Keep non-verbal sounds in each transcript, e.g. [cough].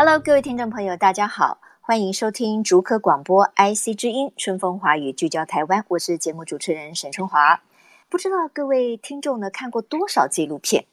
Hello，各位听众朋友，大家好，欢迎收听竹科广播 IC 之音《春风华语》，聚焦台湾。我是节目主持人沈春华。不知道各位听众呢看过多少纪录片？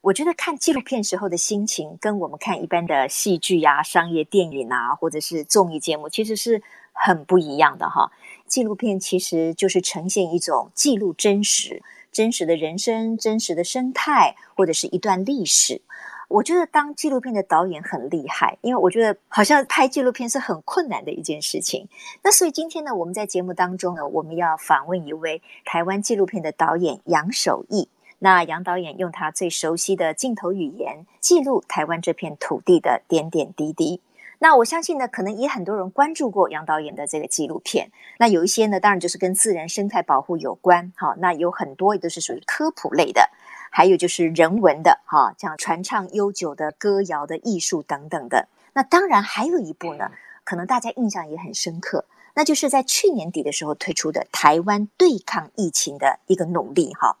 我觉得看纪录片时候的心情，跟我们看一般的戏剧呀、商业电影啊，或者是综艺节目，其实是很不一样的哈。纪录片其实就是呈现一种记录真实。真实的人生、真实的生态，或者是一段历史，我觉得当纪录片的导演很厉害，因为我觉得好像拍纪录片是很困难的一件事情。那所以今天呢，我们在节目当中呢，我们要访问一位台湾纪录片的导演杨守义。那杨导演用他最熟悉的镜头语言，记录台湾这片土地的点点滴滴。那我相信呢，可能也很多人关注过杨导演的这个纪录片。那有一些呢，当然就是跟自然生态保护有关，好，那有很多也都是属于科普类的，还有就是人文的，哈，像传唱悠久的歌谣的艺术等等的。那当然还有一部呢，可能大家印象也很深刻，那就是在去年底的时候推出的台湾对抗疫情的一个努力，哈。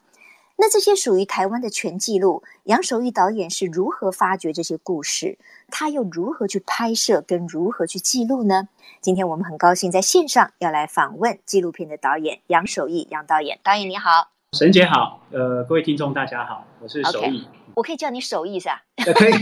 那这些属于台湾的全记录，杨守义导演是如何发掘这些故事？他又如何去拍摄跟如何去记录呢？今天我们很高兴在线上要来访问纪录片的导演杨守义杨导演。导演你好，沈姐好，呃，各位听众大家好，我是守义。Okay. 我可以叫你守义是吧？可以，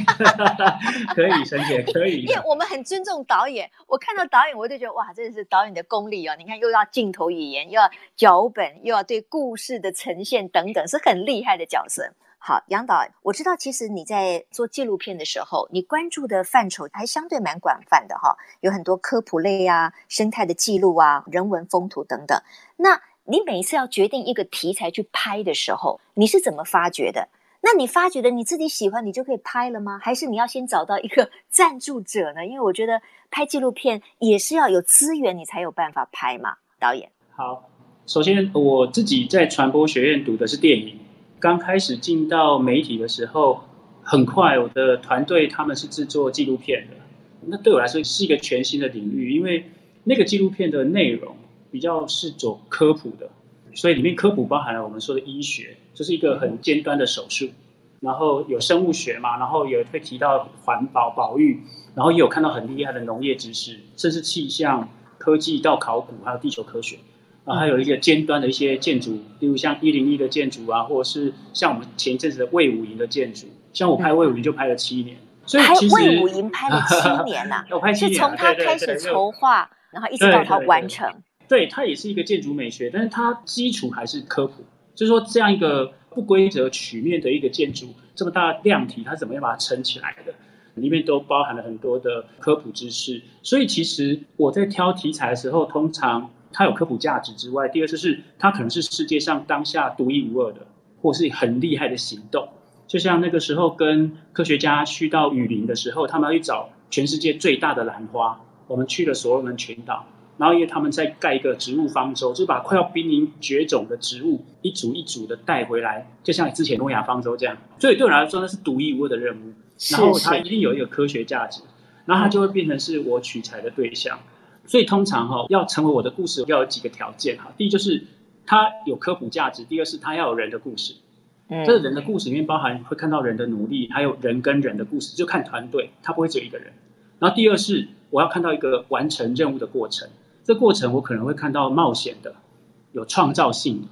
[laughs] 可以，沈姐 [laughs] 可以。因为我们很尊重导演，我看到导演我就觉得哇，这是导演的功力哦！你看，又要镜头语言，又要脚本，又要对故事的呈现等等，是很厉害的角色。好，杨导，我知道其实你在做纪录片的时候，你关注的范畴还相对蛮广泛的哈，有很多科普类啊、生态的记录啊、人文风土等等。那你每一次要决定一个题材去拍的时候，你是怎么发掘的？那你发觉的你自己喜欢，你就可以拍了吗？还是你要先找到一个 [laughs] 赞助者呢？因为我觉得拍纪录片也是要有资源，你才有办法拍嘛。导演，好，首先我自己在传播学院读的是电影，刚开始进到媒体的时候，很快我的团队他们是制作纪录片的，那对我来说是一个全新的领域，因为那个纪录片的内容比较是走科普的。所以里面科普包含了我们说的医学，就是一个很尖端的手术，然后有生物学嘛，然后也会提到环保保育，然后也有看到很厉害的农业知识，甚至气象科技到考古，还有地球科学，然后还有一个尖端的一些建筑，例如像一零一的建筑啊，或者是像我们前一阵子的魏武营的建筑，像我拍魏武营就拍了七年，所以其实魏武营拍了七年呐、啊，我 [laughs] 拍七年、是从他开始筹划，然后一直到他完成。对，它也是一个建筑美学，但是它基础还是科普。就是说，这样一个不规则曲面的一个建筑，这么大的量体，它怎么样把它撑起来的？里面都包含了很多的科普知识。所以，其实我在挑题材的时候，通常它有科普价值之外，第二就是它可能是世界上当下独一无二的，或是很厉害的行动。就像那个时候跟科学家去到雨林的时候，他们要去找全世界最大的兰花，我们去了所罗门群岛。然后因为他们在盖一个植物方舟，就把快要濒临绝种的植物一组一组的带回来，就像之前诺亚方舟这样。所以对我来说，那是独一无二的任务。然后它一定有一个科学价值，然后它就会变成是我取材的对象。所以通常哈、哦，要成为我的故事，要有几个条件哈。第一就是它有科普价值，第二是它要有人的故事。嗯，这个人的故事里面包含会看到人的努力，还有人跟人的故事，就看团队，它不会只有一个人。然后第二是我要看到一个完成任务的过程。这过程我可能会看到冒险的、有创造性的，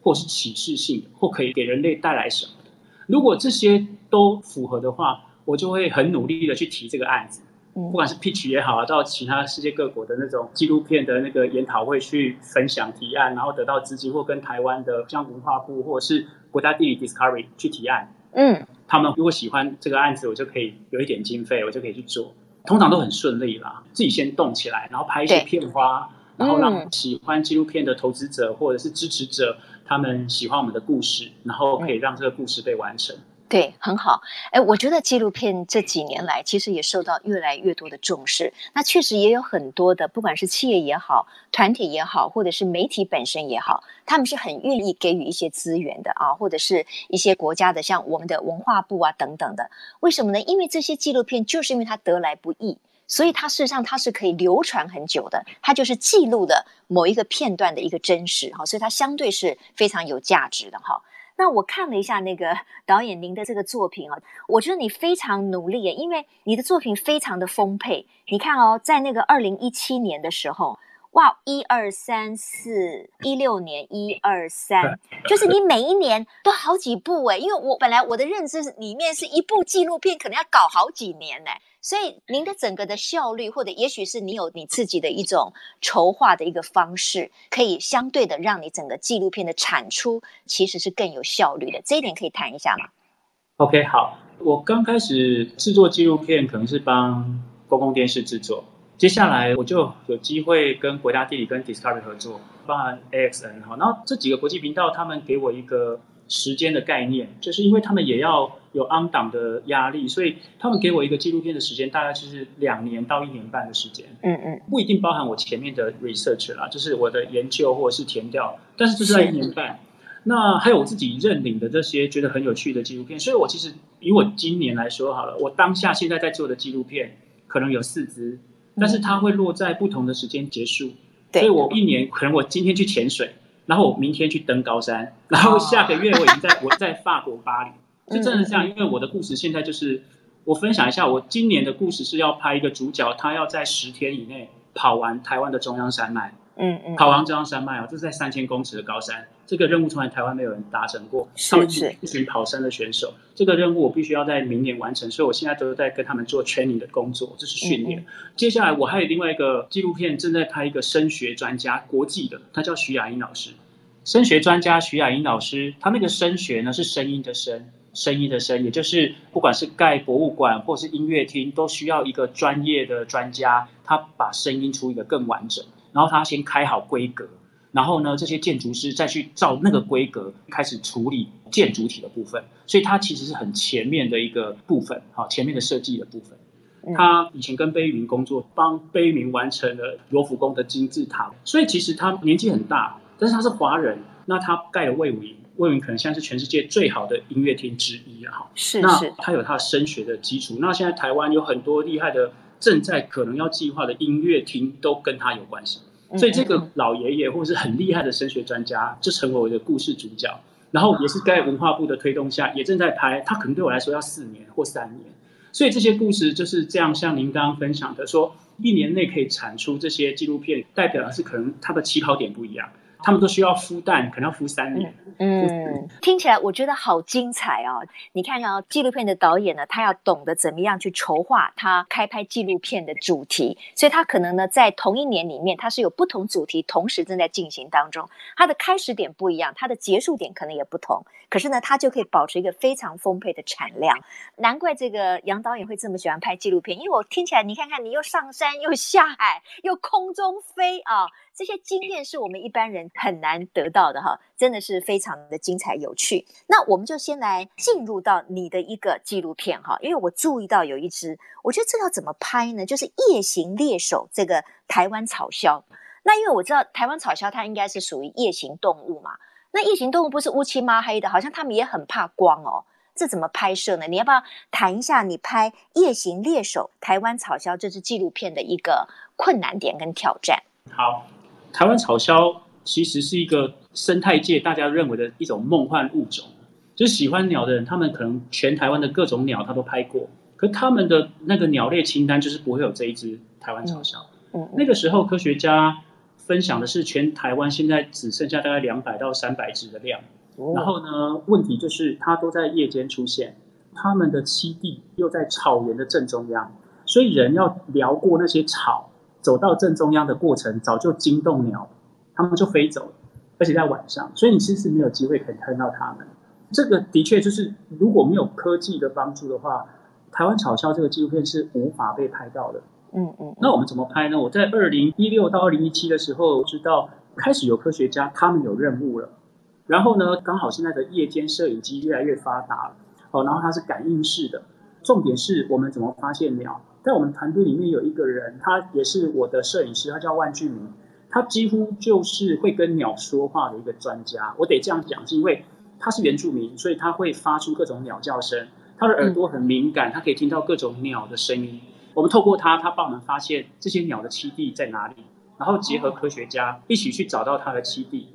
或是启示性的，或可以给人类带来什么的。如果这些都符合的话，我就会很努力的去提这个案子。不管是 pitch 也好啊，到其他世界各国的那种纪录片的那个研讨会去分享提案，然后得到资金，或跟台湾的像文化部或者是国家地理 Discovery 去提案。嗯，他们如果喜欢这个案子，我就可以有一点经费，我就可以去做。通常都很顺利啦，自己先动起来，然后拍一些片花，然后让喜欢纪录片的投资者或者是支持者，他们喜欢我们的故事，然后可以让这个故事被完成。对，很好。哎，我觉得纪录片这几年来其实也受到越来越多的重视。那确实也有很多的，不管是企业也好、团体也好，或者是媒体本身也好，他们是很愿意给予一些资源的啊，或者是一些国家的，像我们的文化部啊等等的。为什么呢？因为这些纪录片就是因为它得来不易，所以它事实上它是可以流传很久的。它就是记录的某一个片段的一个真实哈，所以它相对是非常有价值的哈。那我看了一下那个 [laughs] 导演您的这个作品啊，我觉得你非常努力，因为你的作品非常的丰沛。你看哦，在那个二零一七年的时候，哇，一二三四，一六年一二三，[laughs] 就是你每一年都好几部诶，因为我本来我的认知里面是一部纪录片可能要搞好几年呢。所以您的整个的效率，或者也许是你有你自己的一种筹划的一个方式，可以相对的让你整个纪录片的产出其实是更有效率的。这一点可以谈一下吗？OK，好，我刚开始制作纪录片可能是帮公共电视制作，接下来我就有机会跟国家地理跟 Discovery 合作，包含 AXN 哈，然后这几个国际频道他们给我一个。时间的概念，就是因为他们也要有 on 档的压力，所以他们给我一个纪录片的时间，大概就是两年到一年半的时间。嗯嗯，不一定包含我前面的 research 啦，就是我的研究或者是填调，但是就是在一年半。那还有我自己认领的这些觉得很有趣的纪录片，所以我其实以我今年来说好了，我当下现在在做的纪录片可能有四支，但是它会落在不同的时间结束。对，所以我一年可能我今天去潜水。然后我明天去登高山，[laughs] 然后下个月我已经在 [laughs] 我在法国巴黎，就真的是这样。因为我的故事现在就是，我分享一下，我今年的故事是要拍一个主角，他要在十天以内跑完台湾的中央山脉。嗯嗯，跑完中央山脉哦，这是在三千公尺的高山，这个任务从来台湾没有人达成过。他们是一群跑山的选手，这个任务我必须要在明年完成，所以我现在都在跟他们做 training 的工作，这是训练。嗯嗯，接下来我还有另外一个纪录片正在拍一个声学专家，国际的，他叫徐雅英老师。声学专家徐雅英老师，他那个声学呢是声音的声，声音的声，也就是不管是盖博物馆或是音乐厅，都需要一个专业的专家，他把声音出一个更完整。然后他先开好规格，然后呢，这些建筑师再去照那个规格开始处理建筑体的部分。所以它其实是很前面的一个部分，好，前面的设计的部分。他以前跟贝聿铭工作，帮贝聿铭完成了罗浮宫的金字塔。所以其实他年纪很大，但是他是华人。那他盖了魏武营，魏武营可能现在是全世界最好的音乐厅之一啊！哈，是是。那他有他的声学的基础。那现在台湾有很多厉害的，正在可能要计划的音乐厅，都跟他有关系。所以这个老爷爷或者是很厉害的声学专家，就成为我的故事主角。然后也是在文化部的推动下，也正在拍。他可能对我来说要四年或三年。所以这些故事就是这样，像您刚刚分享的，说一年内可以产出这些纪录片，代表的是可能他的起跑点不一样。他们都需要孵蛋，可能要孵三年。嗯，听起来我觉得好精彩哦！你看啊，纪录片的导演呢，他要懂得怎么样去筹划他开拍纪录片的主题，所以他可能呢，在同一年里面，他是有不同主题同时正在进行当中。他的开始点不一样，他的结束点可能也不同，可是呢，他就可以保持一个非常丰沛的产量。难怪这个杨导演会这么喜欢拍纪录片，因为我听起来，你看看，你又上山又下海又空中飞啊！这些经验是我们一般人很难得到的哈，真的是非常的精彩有趣。那我们就先来进入到你的一个纪录片哈，因为我注意到有一只，我觉得这要怎么拍呢？就是夜行猎手这个台湾草鸮。那因为我知道台湾草鸮它应该是属于夜行动物嘛，那夜行动物不是乌漆抹黑的，好像他们也很怕光哦。这怎么拍摄呢？你要不要谈一下你拍夜行猎手台湾草鸮这支纪录片的一个困难点跟挑战？好。台湾草鸮其实是一个生态界大家认为的一种梦幻物种，就是喜欢鸟的人，他们可能全台湾的各种鸟他都拍过，可他们的那个鸟类清单就是不会有这一只台湾草鸮。嗯，嗯，那个时候科学家分享的是全台湾现在只剩下大概两百到三百只的量，然后呢，问题就是它都在夜间出现，它们的栖地又在草原的正中央，所以人要撩过那些草。走到正中央的过程，早就惊动鸟，它们就飞走了，而且在晚上，所以你其实没有机会可以看到它们。这个的确就是，如果没有科技的帮助的话，台湾草鸮这个纪录片是无法被拍到的。嗯嗯。那我们怎么拍呢？我在二零一六到二零一七的时候，知道开始有科学家他们有任务了，然后呢，刚好现在的夜间摄影机越来越发达了。哦，然后它是感应式的。重点是我们怎么发现鸟？在我们团队里面有一个人，他也是我的摄影师，他叫万俊明，他几乎就是会跟鸟说话的一个专家。我得这样讲，是因为他是原住民，所以他会发出各种鸟叫声，他的耳朵很敏感，他可以听到各种鸟的声音。我们透过他，他帮我们发现这些鸟的栖地在哪里，然后结合科学家一起去找到它的栖地。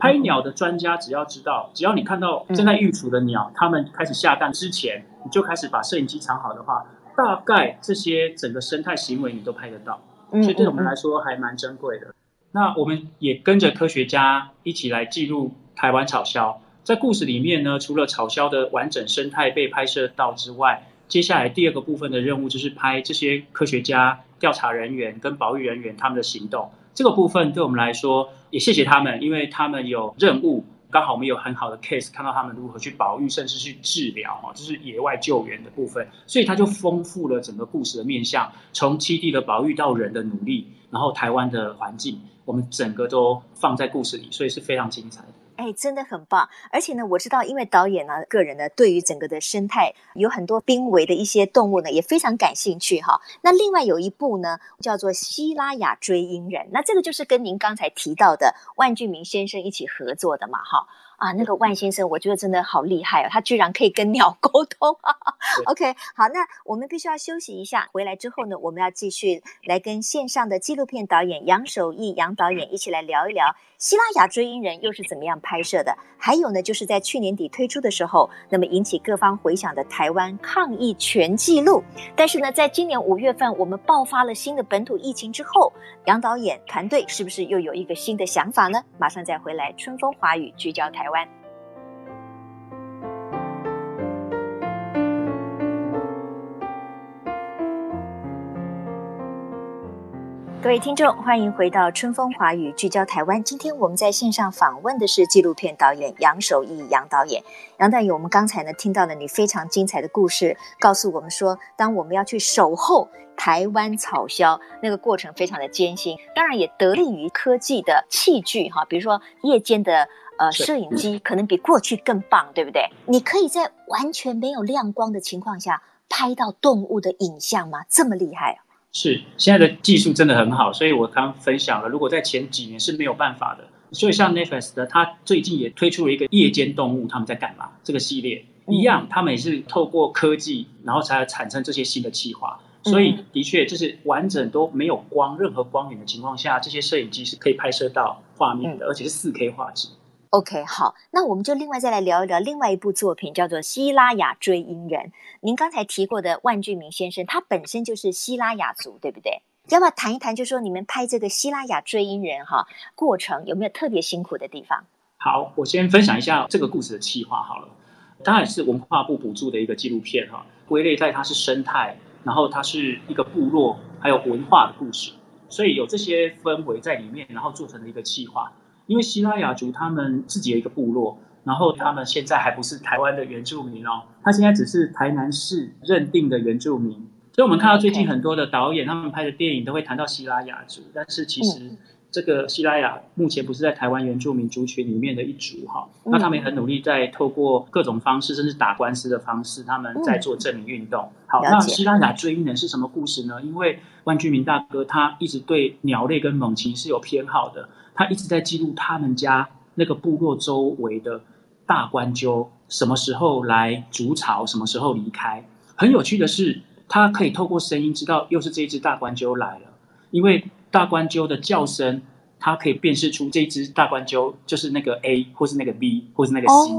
拍鸟的专家只要知道，只要你看到正在育雏的鸟，它们开始下蛋之前，你就开始把摄影机藏好的话，大概这些整个生态行为你都拍得到。所以对我们来说还蛮珍贵的。那我们也跟着科学家一起来记录台湾草鸮。在故事里面呢，除了草鸮的完整生态被拍摄到之外，接下来第二个部分的任务就是拍这些科学家、调查人员跟保育人员他们的行动。这个部分对我们来说也谢谢他们，因为他们有任务，刚好我们有很好的 case，看到他们如何去保育，甚至去治疗，哈，就是野外救援的部分。所以它就丰富了整个故事的面向，从基地的保育到人的努力，然后台湾的环境，我们整个都放在故事里，所以是非常精彩的。哎，真的很棒！而且呢，我知道，因为导演呢，个人呢，对于整个的生态有很多濒危的一些动物呢，也非常感兴趣哈。那另外有一部呢，叫做《希拉雅追鹰人》，那这个就是跟您刚才提到的万俊明先生一起合作的嘛，哈。啊，那个万先生，我觉得真的好厉害哦，他居然可以跟鸟沟通。[laughs] OK，好，那我们必须要休息一下，回来之后呢，我们要继续来跟线上的纪录片导演杨守义杨导演一起来聊一聊《希拉雅追鹰人》又是怎么样拍摄的。还有呢，就是在去年底推出的时候，那么引起各方回响的台湾抗疫全纪录。但是呢，在今年五月份我们爆发了新的本土疫情之后，杨导演团队是不是又有一个新的想法呢？马上再回来，春风华语聚焦台台湾。各位听众，欢迎回到春风华语聚焦台湾。今天我们在线上访问的是纪录片导演杨守义杨导演。杨导演，我们刚才呢听到了你非常精彩的故事，告诉我们说，当我们要去守候台湾草鸮，那个过程非常的艰辛。当然，也得力于科技的器具哈，比如说夜间的。呃，摄影机可能比过去更棒，对不对？你可以在完全没有亮光的情况下拍到动物的影像吗？这么厉害啊！是，现在的技术真的很好，所以我刚分享了，如果在前几年是没有办法的。所以像 Netflix 的，它最近也推出了一个夜间动物，他们在干嘛？这个系列一样，他们也是透过科技，然后才产生这些新的计划。所以的确，就是完整都没有光，任何光源的情况下，这些摄影机是可以拍摄到画面的，而且是四 K 画质。OK，好，那我们就另外再来聊一聊另外一部作品，叫做《西拉雅追鹰人》。您刚才提过的万俊明先生，他本身就是西拉雅族，对不对？要不要谈一谈？就说你们拍这个《西拉雅追鹰人》哈，过程有没有特别辛苦的地方？好，我先分享一下这个故事的企划好了。当然是文化部补助的一个纪录片哈，归类在它是生态，然后它是一个部落还有文化的故事，所以有这些氛围在里面，然后做成了一个企划。因为西拉雅族他们自己的一个部落，然后他们现在还不是台湾的原住民哦，他现在只是台南市认定的原住民。所以我们看到最近很多的导演他们拍的电影都会谈到西拉雅族，但是其实这个西拉雅目前不是在台湾原住民族群里面的一族哈。那他们也很努力在透过各种方式，甚至打官司的方式，他们在做证明运动。好，那西拉雅追鹰人是什么故事呢？因为万居明大哥他一直对鸟类跟猛禽是有偏好的。他一直在记录他们家那个部落周围的大冠鸠什么时候来筑巢，什么时候离开。很有趣的是，他可以透过声音知道又是这一只大冠鸠来了，因为大冠鸠的叫声，它可以辨识出这只大冠鸠就是那个 A 或是那个 B 或是那个 C。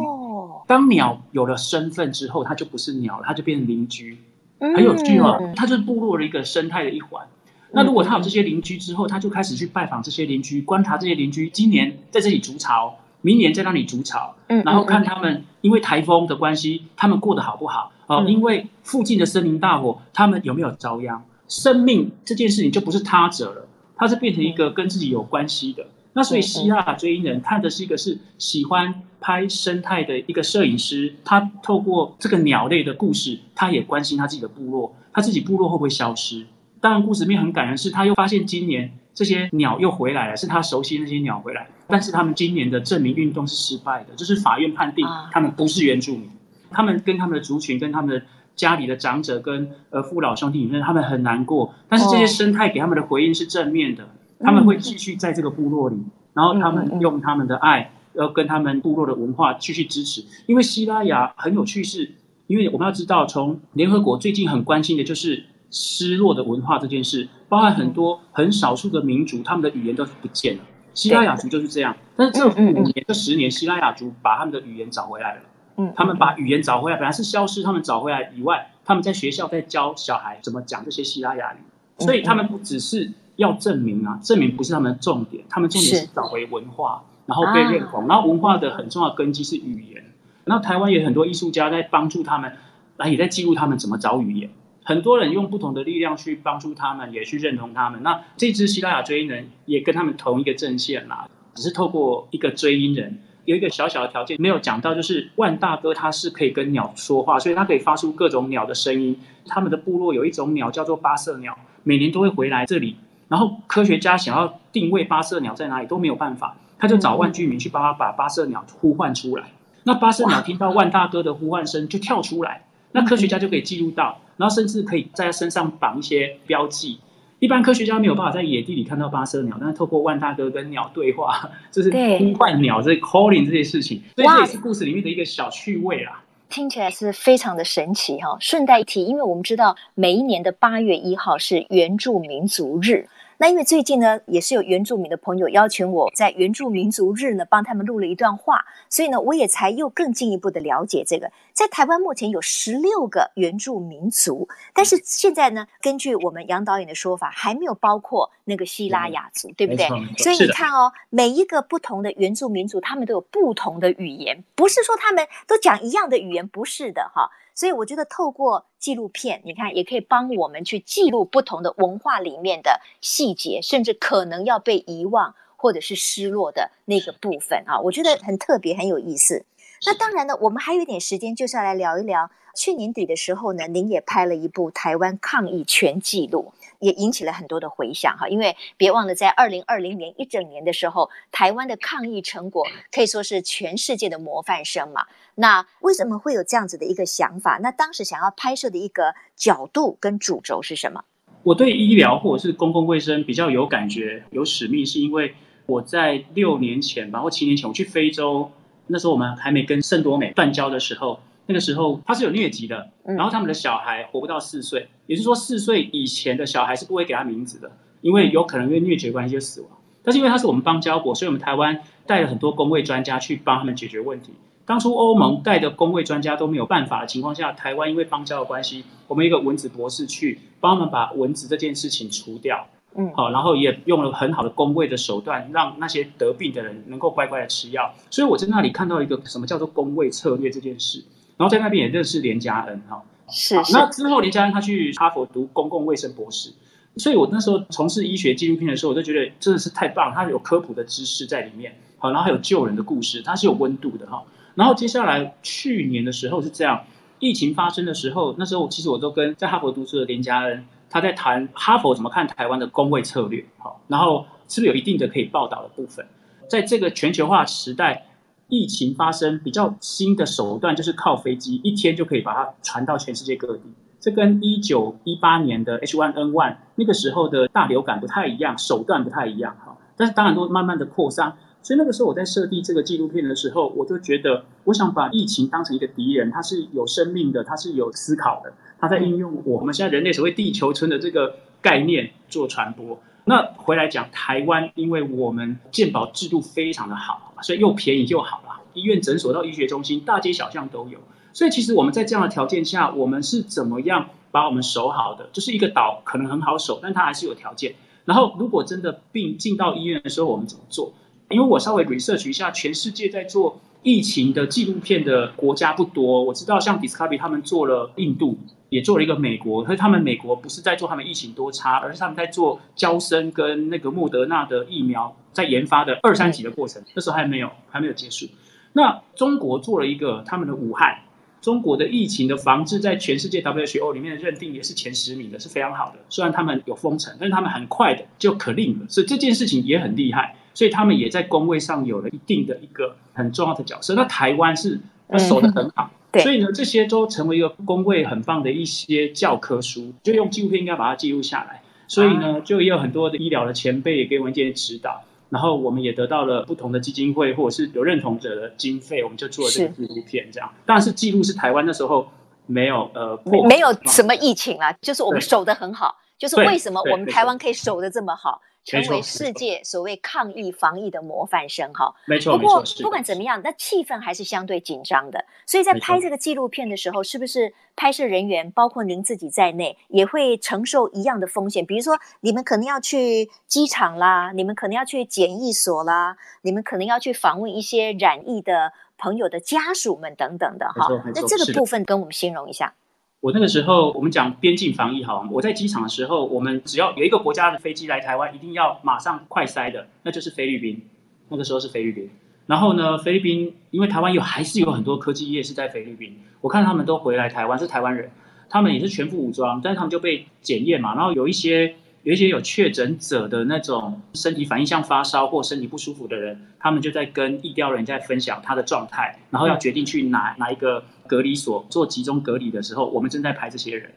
当鸟有了身份之后，它就不是鸟了，它就变成邻居。很有趣哦，它就是部落的一个生态的一环。那如果他有这些邻居之后，他就开始去拜访这些邻居，观察这些邻居今年在这里筑巢，明年在那里筑巢，然后看他们因为台风的关系，他们过得好不好？哦，因为附近的森林大火，他们有没有遭殃？生命这件事情就不是他者了，他是变成一个跟自己有关系的。那所以希腊追鹰人看的是一个是喜欢拍生态的一个摄影师，他透过这个鸟类的故事，他也关心他自己的部落，他自己部落会不会消失？当然，故事面很感人，是他又发现今年这些鸟又回来了，是他熟悉那些鸟回来。但是他们今年的证明运动是失败的，就是法院判定他们不是原住民。他们跟他们的族群、跟他们的家里的长者、跟呃父老兄弟里面，他们很难过。但是这些生态给他们的回应是正面的，他们会继续在这个部落里，然后他们用他们的爱，要跟他们部落的文化继续支持。因为西拉雅很有趣是，因为我们要知道，从联合国最近很关心的就是失落的文化这件事，包含很多很少数的民族，他们的语言都是不见了。希腊雅族就是这样，但是这五年、这十年，希腊雅族把他们的语言找回来了。嗯，他们把语言找回来，本来是消失，他们找回来以外，他们在学校在教小孩怎么讲这些希腊雅语，所以他们不只是要证明啊，证明不是他们的重点，他们重点是找回文化，然后被认同，然后文化的很重要的根基是语言。然后台湾也有很多艺术家在帮助他们，然后也在记录他们怎么找语言。很多人用不同的力量去帮助他们，也去认同他们。那这支西拉雅追音人也跟他们同一个阵线啦，只是透过一个追音人，有一个小小的条件没有讲到，就是万大哥他是可以跟鸟说话，所以他可以发出各种鸟的声音。他们的部落有一种鸟叫做八色鸟，每年都会回来这里。然后科学家想要定位八色鸟在哪里都没有办法，他就找万居民去帮他把八色鸟呼唤出来。那八色鸟听到万大哥的呼唤声就跳出来，那科学家就可以记录到。然后甚至可以在他身上绑一些标记。一般科学家没有办法在野地里看到八色鸟，但是透过万大哥跟鸟对话，就是呼唤鸟这 calling 这些事情，所以这也是故事里面的一个小趣味啦。听起来是非常的神奇哈。顺带一提，因为我们知道每一年的八月一号是原住民族日。那因为最近呢，也是有原住民的朋友邀请我在原住民族日呢帮他们录了一段话，所以呢，我也才又更进一步的了解这个。在台湾目前有十六个原住民族，但是现在呢，根据我们杨导演的说法，还没有包括那个希拉雅族，嗯、对不对？所以你看哦，每一个不同的原住民族，他们都有不同的语言，不是说他们都讲一样的语言，不是的哈。所以我觉得透过纪录片，你看也可以帮我们去记录不同的文化里面的细节，甚至可能要被遗忘或者是失落的那个部分啊，我觉得很特别，很有意思。那当然呢，我们还有一点时间，就是要来聊一聊去年底的时候呢，您也拍了一部台湾抗疫全纪录，也引起了很多的回响哈。因为别忘了，在二零二零年一整年的时候，台湾的抗疫成果可以说是全世界的模范生嘛。那为什么会有这样子的一个想法？那当时想要拍摄的一个角度跟主轴是什么？我对医疗或者是公共卫生比较有感觉、有使命，是因为我在六年前吧，或七年前我去非洲，那时候我们还没跟圣多美断交的时候，那个时候它是有疟疾的，然后他们的小孩活不到四岁，也就是说四岁以前的小孩是不会给他名字的，因为有可能因为疟疾关系就死亡。但是因为他是我们邦交国，所以我们台湾带了很多公卫专家去帮他们解决问题。当初欧盟带的公卫专家都没有办法的情况下，台湾因为邦交的关系，我们一个蚊子博士去帮他们把蚊子这件事情除掉，嗯，好，然后也用了很好的公卫的手段，让那些得病的人能够乖乖的吃药。所以我在那里看到一个什么叫做公卫策略这件事，然后在那边也认识连嘉恩哈，是，是。那之后连嘉恩他去哈佛读公共卫生博士，所以我那时候从事医学纪录片的时候，我就觉得真的是太棒，他有科普的知识在里面，好，然后还有救人的故事，它是有温度的哈。然后接下来去年的时候是这样，疫情发生的时候，那时候其实我都跟在哈佛读书的连嘉恩，他在谈哈佛怎么看台湾的公卫策略，好，然后是不是有一定的可以报道的部分？在这个全球化时代，疫情发生比较新的手段就是靠飞机，一天就可以把它传到全世界各地。这跟一九一八年的 H1N1 那个时候的大流感不太一样，手段不太一样哈，但是当然都慢慢的扩散。所以那个时候我在设定这个纪录片的时候，我就觉得我想把疫情当成一个敌人，它是有生命的，它是有思考的，它在应用我们现在人类所谓地球村的这个概念做传播。那回来讲台湾，因为我们健保制度非常的好，所以又便宜又好啦，医院诊所到医学中心，大街小巷都有。所以其实我们在这样的条件下，我们是怎么样把我们守好的？就是一个岛可能很好守，但它还是有条件。然后如果真的病进到医院的时候，我们怎么做？因为我稍微 research 一下，全世界在做疫情的纪录片的国家不多。我知道像 Discovery 他们做了印度，也做了一个美国。可是他们美国不是在做他们疫情多差，而是他们在做交生跟那个莫德纳的疫苗在研发的二三级的过程。那时候还没有还没有结束。那中国做了一个他们的武汉，中国的疫情的防治在全世界 WHO 里面的认定也是前十名的，是非常好的。虽然他们有封城，但是他们很快的就 clean 了，所以这件事情也很厉害。所以他们也在工位上有了一定的一个很重要的角色。那台湾是守得很好，[laughs] 对，所以呢，这些都成为一个工位很棒的一些教科书，就用纪录片应该把它记录下来。所以呢，就也有很多的医疗的前辈也给我们一些指导，然后我们也得到了不同的基金会或者是有认同者的经费，我们就做了这个纪录片。这样，但是记录是台湾那时候没有呃破，没有什么疫情啦，就是我们守得很好，就是为什么我们台湾可以守得这么好。成为世界所谓抗疫防疫的模范生哈，没错。不过不管怎么样，那气氛还是相对紧张的。所以在拍这个纪录片的时候，是不是拍摄人员包括您自己在内，也会承受一样的风险？比如说，你们可能要去机场啦，你们可能要去检疫所啦，你们可能要去访问一些染疫的朋友的家属们等等的哈。那这个部分跟我们形容一下。我那个时候，我们讲边境防疫好，我在机场的时候，我们只要有一个国家的飞机来台湾，一定要马上快塞的，那就是菲律宾。那个时候是菲律宾。然后呢，菲律宾因为台湾有还是有很多科技业是在菲律宾，我看他们都回来台湾是台湾人，他们也是全副武装，但是他们就被检验嘛，然后有一些。有一些有确诊者的那种身体反应，像发烧或身体不舒服的人，他们就在跟疫调人在分享他的状态，然后要决定去哪哪一个隔离所做集中隔离的时候，我们正在拍这些人，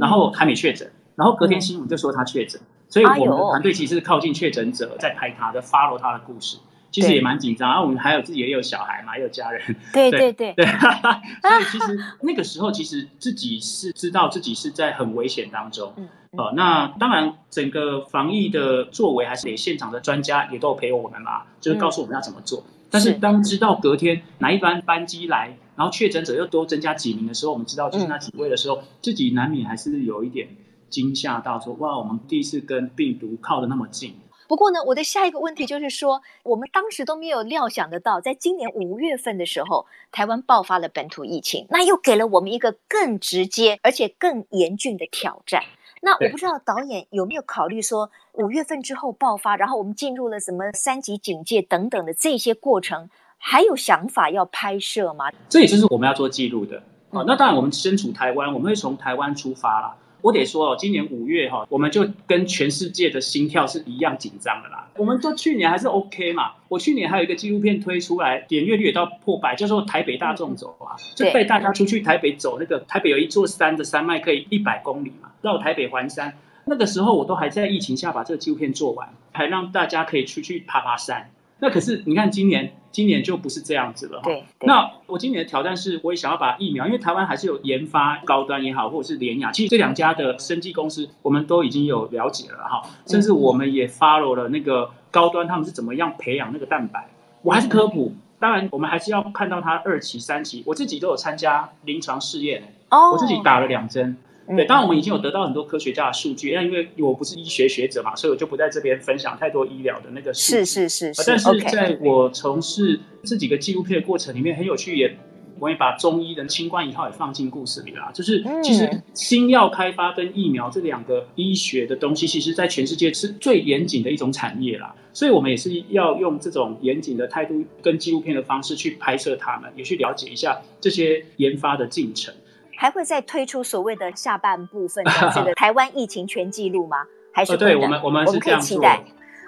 然后还没确诊，然后隔天新闻就说他确诊，所以我们的团队其实是靠近确诊者在拍他的 follow 他的故事。其实也蛮紧张，然后我们还有自己也有小孩嘛，也有家人。对对对对。[laughs] 所以其实那个时候，其实自己是知道自己是在很危险当中。嗯。呃，那当然，整个防疫的作为还是得现场的专家也都有陪我们嘛，就是告诉我们要怎么做。但是当知道隔天哪一班班机来，然后确诊者又多增加几名的时候，我们知道就是那几位的时候，自己难免还是有一点惊吓到，说哇，我们第一次跟病毒靠得那么近。不过呢，我的下一个问题就是说，我们当时都没有料想得到，在今年五月份的时候，台湾爆发了本土疫情，那又给了我们一个更直接而且更严峻的挑战。那我不知道导演有没有考虑说，五月份之后爆发，然后我们进入了什么三级警戒等等的这些过程，还有想法要拍摄吗？这也就是我们要做记录的。啊、嗯，那当然，我们身处台湾，我们会从台湾出发啦。我得说哦，今年五月哈，我们就跟全世界的心跳是一样紧张的啦。我们都去年还是 OK 嘛。我去年还有一个纪录片推出来，点阅率也到破百，叫做台北大众走啊，就带大家出去台北走那个台北有一座山的山脉，可以一百公里嘛，绕台北环山。那个时候我都还在疫情下把这个纪录片做完，还让大家可以出去爬爬山。那可是你看今年。今年就不是这样子了哈。对。那我今年的挑战是，我也想要把疫苗，因为台湾还是有研发高端也好，或者是联雅，其实这两家的生技公司，我们都已经有了解了哈。甚至我们也 follow 了那个高端，他们是怎么样培养那个蛋白。我还是科普，当然我们还是要看到它二期、三期，我自己都有参加临床试验，我自己打了两针。对，当然我们已经有得到很多科学家的数据，那因为我不是医学学者嘛，所以我就不在这边分享太多医疗的那个数据。是是是是。但是在我从事这几个纪录片的过程里面，很有趣，也我也把中医的清冠一号也放进故事里啦。就是其实新药开发跟疫苗这两个医学的东西，其实在全世界是最严谨的一种产业啦。所以我们也是要用这种严谨的态度跟纪录片的方式去拍摄他们，也去了解一下这些研发的进程。还会再推出所谓的下半部分的这个 [laughs] 台湾疫情全记录吗？还是、呃、对我们我们，我们可以期待。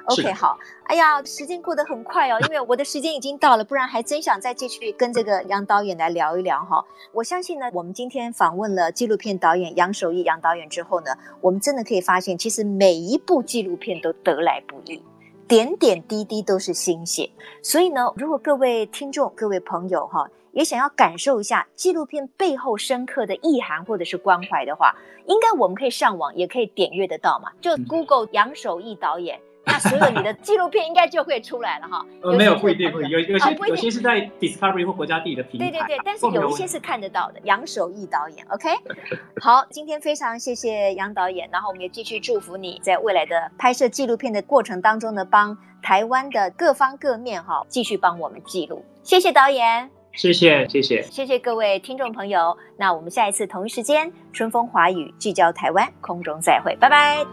OK，好。哎呀，时间过得很快哦，因为我的时间已经到了，不然还真想再继续跟这个杨导演来聊一聊哈。我相信呢，我们今天访问了纪录片导演杨守义杨导演之后呢，我们真的可以发现，其实每一部纪录片都得来不易，点点滴滴都是心血。所以呢，如果各位听众、各位朋友哈。也想要感受一下纪录片背后深刻的意涵或者是关怀的话，应该我们可以上网，也可以点阅得到嘛。就 Google 杨守义导演，那所有你的纪录片应该就会出来了哈。呃，没有不一定，不一定，有有些有些是在 Discovery 或国家地理的平台。对对对，但是有一些是看得到的。杨守义导演，OK。[laughs] 好，今天非常谢谢杨导演，然后我们也继续祝福你在未来的拍摄纪录片的过程当中呢，帮台湾的各方各面哈继续帮我们记录。谢谢导演。谢谢谢谢谢谢各位听众朋友，那我们下一次同一时间，春风华语聚焦台湾，空中再会，拜拜。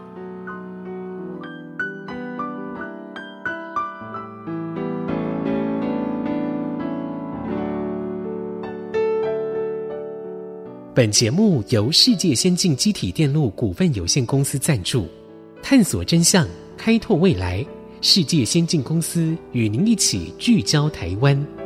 本节目由世界先进机体电路股份有限公司赞助，探索真相，开拓未来。世界先进公司与您一起聚焦台湾。